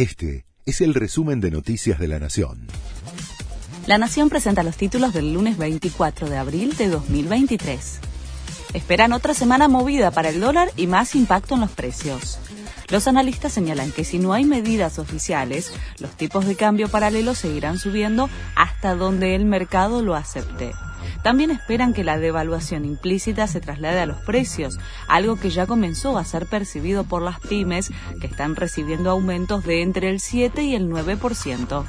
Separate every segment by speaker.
Speaker 1: Este es el resumen de Noticias de la Nación.
Speaker 2: La Nación presenta los títulos del lunes 24 de abril de 2023. Esperan otra semana movida para el dólar y más impacto en los precios. Los analistas señalan que si no hay medidas oficiales, los tipos de cambio paralelo seguirán subiendo hasta donde el mercado lo acepte. También esperan que la devaluación implícita se traslade a los precios, algo que ya comenzó a ser percibido por las pymes que están recibiendo aumentos de entre el 7 y el 9%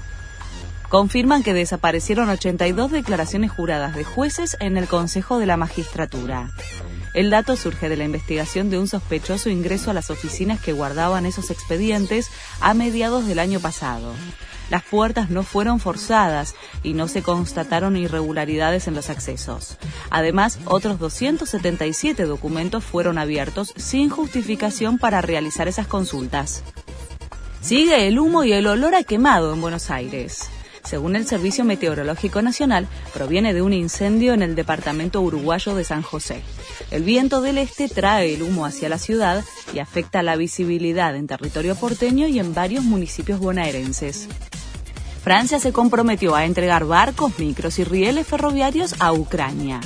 Speaker 2: confirman que desaparecieron 82 declaraciones juradas de jueces en el Consejo de la Magistratura. El dato surge de la investigación de un sospechoso ingreso a las oficinas que guardaban esos expedientes a mediados del año pasado. Las puertas no fueron forzadas y no se constataron irregularidades en los accesos. Además, otros 277 documentos fueron abiertos sin justificación para realizar esas consultas. Sigue el humo y el olor a quemado en Buenos Aires según el Servicio Meteorológico Nacional, proviene de un incendio en el departamento uruguayo de San José. El viento del este trae el humo hacia la ciudad y afecta la visibilidad en territorio porteño y en varios municipios bonaerenses. Francia se comprometió a entregar barcos, micros y rieles ferroviarios a Ucrania.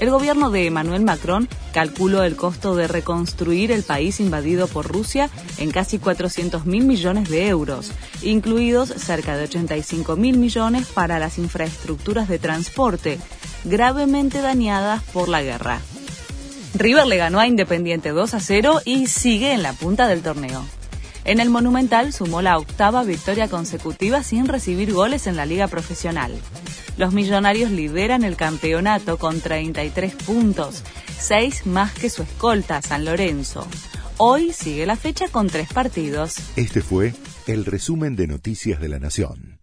Speaker 2: El gobierno de Emmanuel Macron calculó el costo de reconstruir el país invadido por Rusia en casi 400 mil millones de euros, incluidos cerca de 85 mil millones para las infraestructuras de transporte, gravemente dañadas por la guerra. River le ganó a Independiente 2 a 0 y sigue en la punta del torneo. En el Monumental sumó la octava victoria consecutiva sin recibir goles en la liga profesional. Los millonarios lideran el campeonato con 33 puntos, 6 más que su escolta, San Lorenzo. Hoy sigue la fecha con tres partidos.
Speaker 1: Este fue el resumen de Noticias de la Nación.